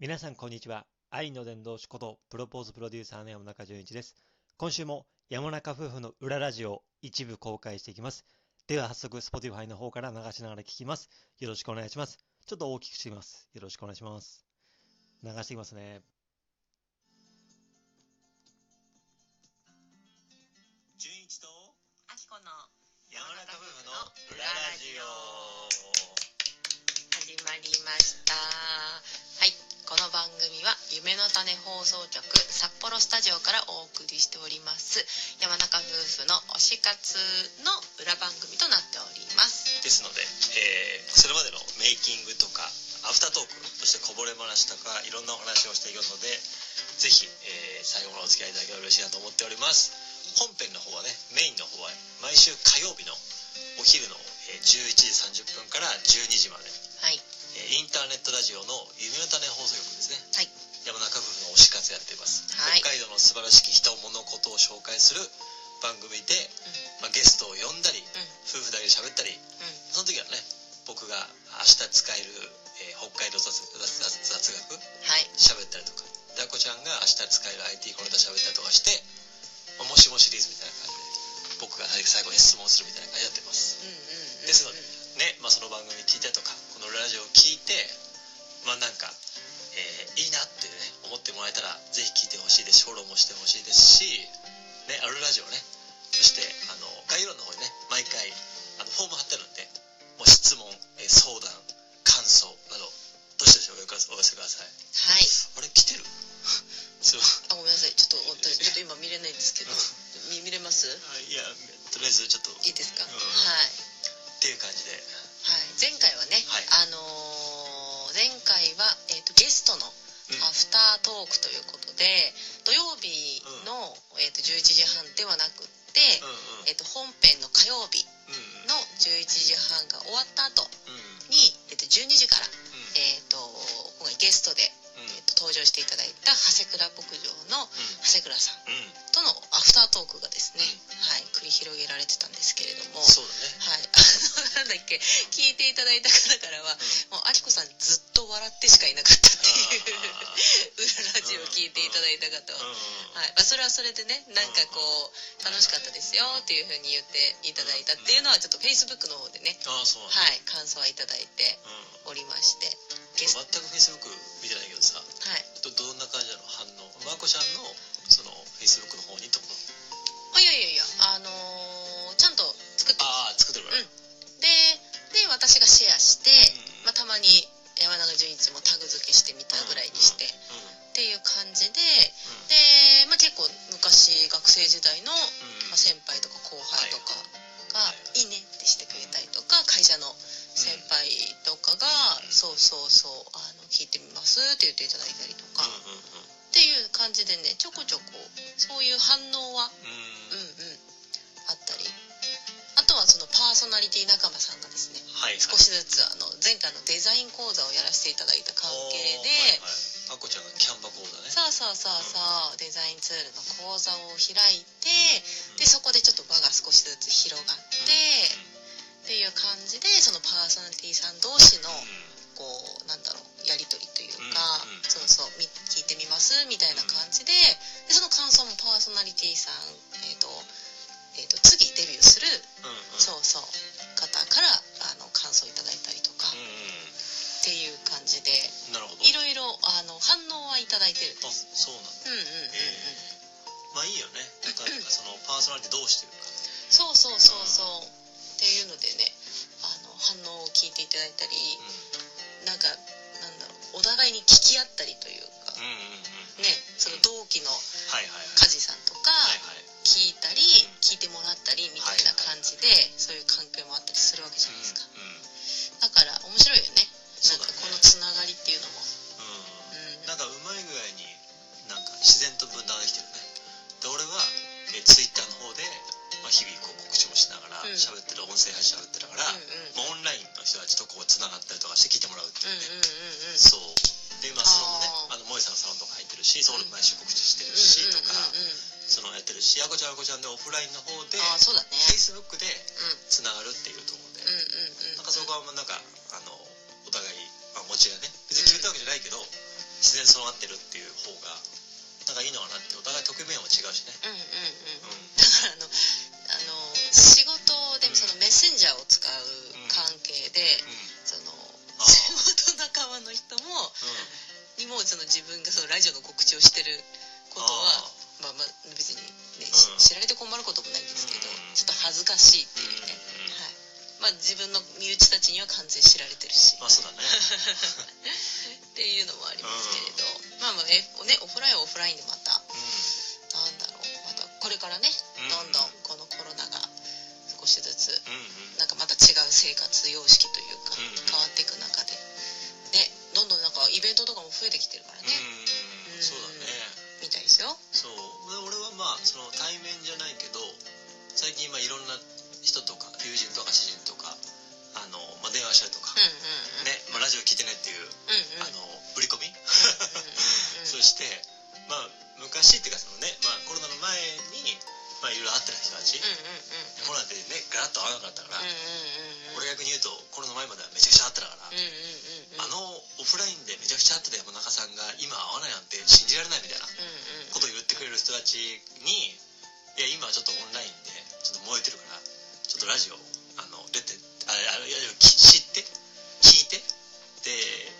皆さんこんにちは。愛の伝道師ことプロポーズプロデューサーの山中淳一です。今週も山中夫婦の裏ラジオを一部公開していきます。では早速 Spotify の方から流しながら聞きます。よろしくお願いします。ちょっと大きくしてみます。よろしくお願いします。流していきますね。純一とあきこの山中夫婦の裏ラジオ始まりましたはいこの番組は夢の種放送局札幌スタジオからお送りしております山中夫婦の推し活の裏番組となっておりますですので、えーそれまでのメイキングとかアフタートークそしてこぼれ話とかいろんなお話をしていくのでぜひ、えー最後までお付き合いいただければ嬉しいなと思っております。本編の方はねメインの方は毎週火曜日のお昼の、11時30分から12時まで、えーインターネットラジオの夢の種放送局ですね。はい。山中夫婦の推し活やっています、はい。北海道の素晴らしき人物事を紹介する番組で、まあ、ゲストを呼んだり夫婦だけで喋ったりうん。うんその時はね僕が明日使える、えー北海道雑雑雑雑学はい。喋ったりとか。であこちゃんが明日使える IT このネタ喋ったりとかして、まあもしもシリーズみたいな感じで僕が最後に質問するみたいな感じでやってます。うんうんうんですのでね、まあ、その番組聞いたりとかラジオを聞いてまあなんか、えーいいなってね思ってもらえたらぜひ聞いてほしいです。しフォローもしてほしいですしねあるラジオね。そしてあの概要欄の方にね毎回あのフォーム貼ってあるんでもう質問、えー相談感想などどしどしお寄せお寄せください。はい。あれ来てる？あごめんなさい。ちょっと私 ちょっと今見れないんですけど見見れます？あいやとりあえずちょっと。いいですか、うん。はい。っていう感じで。はい、前回はね、はい。あのー前回は、えー、とゲストのうん。アフタートークということで土曜日の、えー、と11時半ではなくって、うんうん。えー、と本編の火曜日うんの11時半が終わった後うんうん。に、えー、と12時から、うん。えー、と今回ゲストで、登場していただいた長谷倉牧場の長谷倉さんうんとのアフタートークがですね、うはい、繰り広げられてたんですけれども。そうだね。はい、あのなんだっけ聞いていただいた方からは、もうあきこさんずっと笑ってしかいなかったっていう裏ラジオを聞いていただいた方は、はい。まあ、それはそれでねなんかこう楽しかったですよっていうふうに言っていただいたっていうのはちょっとフェイスブックの方でね、はい、感想はいただいてうんおりまして全くフェイスブック見てないけどさはい。どどんな感じなの？反応？まこちゃんのそのフェイスブックの方にってことあいやいやいやあのーちゃんと作ってああ作ってるから。うん。でで私がシェアして、うん。まあ、たまに山中淳一もタグ付けしてみたぐらいにして、っていう感じでで、まあ、結構昔学生時代の、まあ、先輩とか後輩とかがはい「いい。ね」ってしてくれたりとか会社の先輩とかがうん「そうそうそうす」って言っていただいたりとか、うんうんっていう感じでねちょこちょこそういう反応はうんうん。うんうん。あったり。あとはそのパーソナリティ仲間さんがですねはい少しずつあの前回のデザイン講座をやらせていただいた関係で、あこちゃんがキャンバコーダね。そうそうそうそう、デザインツールの講座を開いて、でそこでちょっと場が少しずつ広がって、っていう感じでそのパーソナリティさん同士のこうなんだろうパーソナリティさん、えーとえー、と次デビューする、うんうん。そうそう方からあの感想いただいたりとか、うんっていう感じでうんなるほど。いろいろあの反応はいただいてる。んであす。そうなんだ。うんうんうんうん。まあいいよね。なんかそのパーソナリティどうしてるか。そうそうそうそう。っていうのでねあの反応を聞いていただいたりなんかなんだろうお互いに聞き合ったりというかうんうんうん。うんねその同期の梶さんとか聞いたりうん。聞いてもらったりみたいな感じでそういう関係もあったりするわけじゃないですか。うんだから面白いよね。なんかこのつながりっていうのもそうだね。Facebook でうん。つながるっていうところで、うんうんうん。なんかそこはまあなんかあのお互い、まあ、持ちがね別に決めたわけじゃないけど、自然備わってるっていう方がなんかいいのかなってお互い局面も違うしね。うんうんうん。うん。だからあのあの仕事でうん。そのメッセンジャーを使う関係で、仕事仲間の人もにもその自分がそのラジオの告知をしてることはまあまあ別にね、うん。し知られて困ることもないんですけど、うん。ちょっと恥ずかしいっていうね、うんはい。まあ自分の身内たちには完全に知られてるし、まあそうだね。っていうのもありますけれど、まあまあえねオフラインはオフラインでまたうなんだろう。またこれからねうん。どんどんこのコロナが少しずつんうなんかまた違う生活様式というかうん変わっていく中で。ねどんどんなんかイベントとかも増えてきてるからね。うんそうだね対面じゃないけど最近まあいろんな人とか友人とか知人とかあの、まあ、電話したりとかねまあ、ラジオ聞いてねっていう、あの売り込み、そしてまあ昔っていうかそのね、まあ、コロナの前にまあいろいろ会ってた人たち、コロナでねガラッと会わなかったから、俺逆に言うとコロナ前まではめちゃくちゃ会ってたから、あのオフラインでめちゃくちゃ会ってた山中さんが今会わないなんて信じられないみたいなことを言ってくれる人たちにいや今はちょっとオンラインでちょっと燃えてるからちょっとラジオあの出てああい知って聞いてで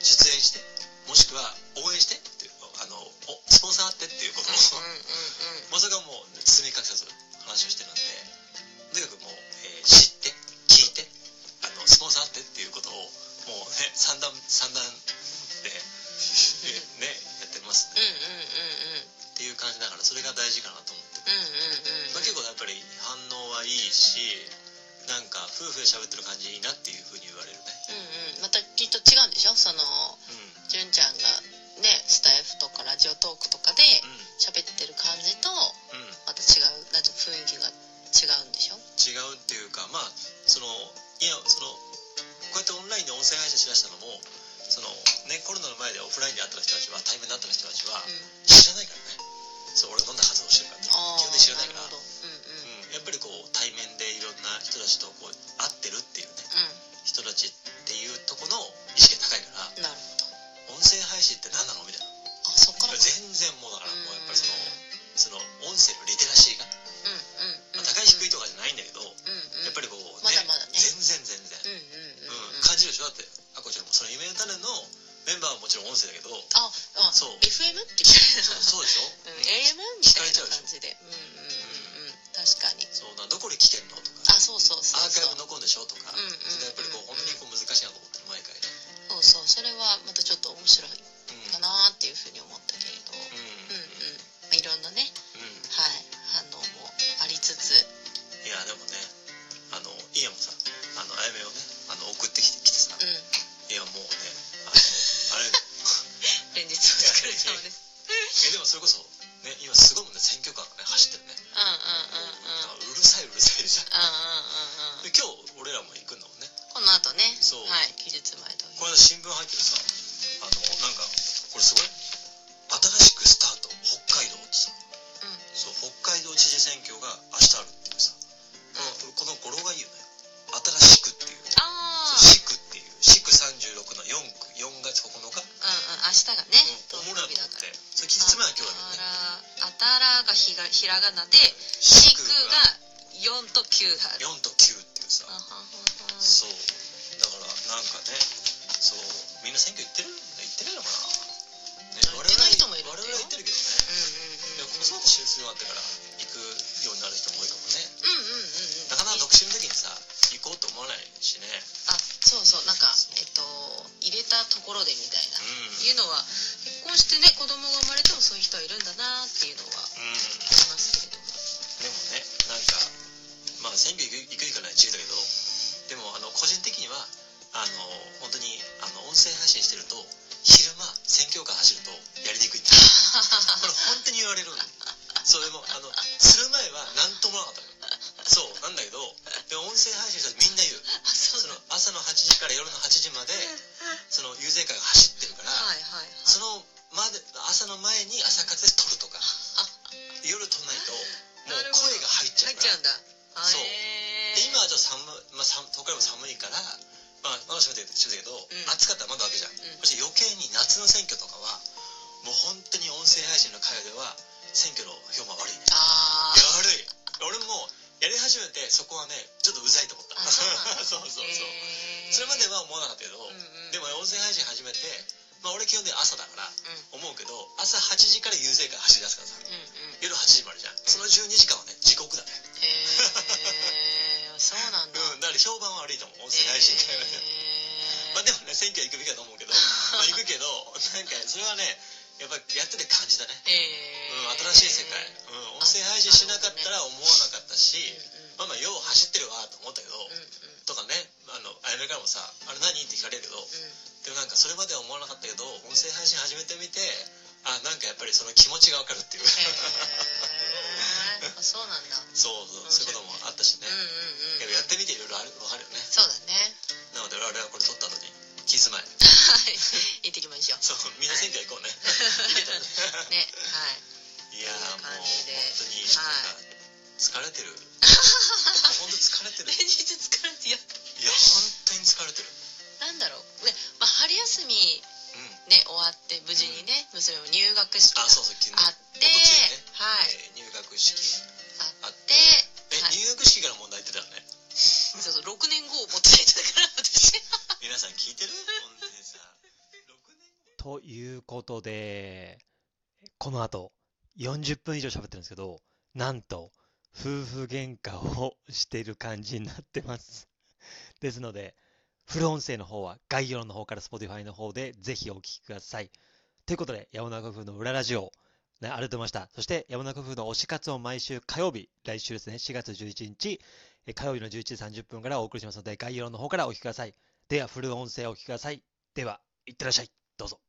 出演してもしくは応援してっていうあのおスポンサーあってっていうことを、うんうんうんもう包み隠さず話をしてるんでとにかくもう、えー知って聞いてあのスポンサーあってっていうことをもうね三段三段で、え ねやってますね。うんうんうんうん。っていう感じだからそれが大事かなと思ってて、うんうんうん。まあ、結構やっぱり反応はいいしなんか夫婦で喋ってる感じいいなっていうふうに言われるね。うんうん。またきっと違うんでしょ？そのうん。純ちゃんがねスタイフとかラジオトークとかで喋ってる感じとうん。うんまた違うなん雰囲気が違うんでしょ？違うっていうかまあそのいやそのこうやってオンラインで音声配信しだしたのもそのねコロナの前でオフラインで会った人たちは対面で会った人たちはうん。知らないからねそう俺どんな活動してるかって基本的に知らないから。うんやっぱりこう対面でいろんな人たちとこう会ってるっていうね。人たちっていうとこの意識が高いからうんなるほど。音声配信って何なのみたいな。あそっから。か全然もうだからもうやっぱりそのうその音声のリテラシーが、んうんうんまあ、高い低いとかじゃないんだけど、うんうん。やっぱりこう、まだまだね。全然全然、うん感じるでしょ？だってあこちらもその夢の種のメンバーはもちろん音声だけどああそう。FM って聞かれそうそうでしょ、うん。うん。AM みたいな感じで。うんうんうんうん確かに。そうなどこで聞けんのとか。あそうそうそうアーカイブ残るんでしょ？とか、うんうんうん。やっぱりこう本当にこう難しいなと思ってる毎回ね。そうそう。それはまたちょっと面白いうんかなっていうふうに思ったけれど。うん。うんうん。まあいろんなね。うん。はい。反応もありつつ。いやでもねあのイヤもさあのあやめをねあの送ってきてひらがなでしくが4と9ある4と選挙行く行くいくらい知れたけどでもあの個人的にはあの本当にあの音声配信してると昼間選挙カー走るとやりにくい。ってこれ本当に言われるんそれもあのする前は何ともなかったそうなんだけどでも音声配信したらみんな言う。その朝の8時から夜の8時までその遊説会が走ってるから、はいはいはい、そのまで朝の前に朝活で撮るとか。夜撮らないともう声が入っちゃうから。そう。で今はちょっと寒い、まあ、寒東海も寒いからまあ窓閉めて閉めてるけど、ん。暑かったら窓開けじゃん、んそして余計に夏の選挙とかはもう声配信の会では選挙の評判悪い。ねあいや悪い。俺もやり始めてそこはねちょっとうざいと思った。あ そうそうそうそれまでは思わなかったけど、うんうん。でも音声配信始めてまあ俺基本的に朝だからうん。思うけど朝8時から遊説会走り出すからさ。うんうん。夜8時までじゃんその12時間はね地獄だね。へえ そうなんだ。うんだから評判は悪いと思う。音声配信。会はねへー。まあでもね選挙は行くべきだと思うけど。まあ行くけどなんかそれはねやっぱやってて感じだね。へー。うん、新しい世界、うん、音声配信しなかったら思わなかったし、まあまあよう走ってるわと思ったけど、うんうん。うんとかねあのあやめからもさ「あれ何?」って聞かれるけど、うん。でもなんかそれまでは思わなかったけど音声配信始めてみてあなんかやっぱりその気持ちがわかるっていう。へえあそうなんだ。そうそうそういうこともあったしね、うんうんうん。やってみていろいろあるわかるよね。そうだね。なので我々はこれ撮った後にキズ前はい。行ってきましょう。そうみんな選挙行こうね。行けたらね。ねはい。いやーもう感本当にか疲れてる。も う本当疲れてる。連日疲って無事にね娘も入学式があそうそう昨日あってはい。えー入学式。あっあっててえ、はい。入学式から問題言ってたよね。そうそう6年後を持ってないだから私皆さん聞いてる？本当にさ。6年ということで、この後、40分以上喋ってるんですけど、なんと、夫婦喧嘩をしている感じになってます。ですので、フル音声の方は概要欄の方から Spotify の方でぜひお聞きください。ということで、山中夫婦の裏ラジオ、ね、ありがとうございました。そして、山中夫婦の推し活を毎週火曜日、来週ですね、4月11日、火曜日の11時30分からお送りしますので、概要欄の方からお聞きください。では、フル音声をお聞きください。では、いってらっしゃい。どうぞ。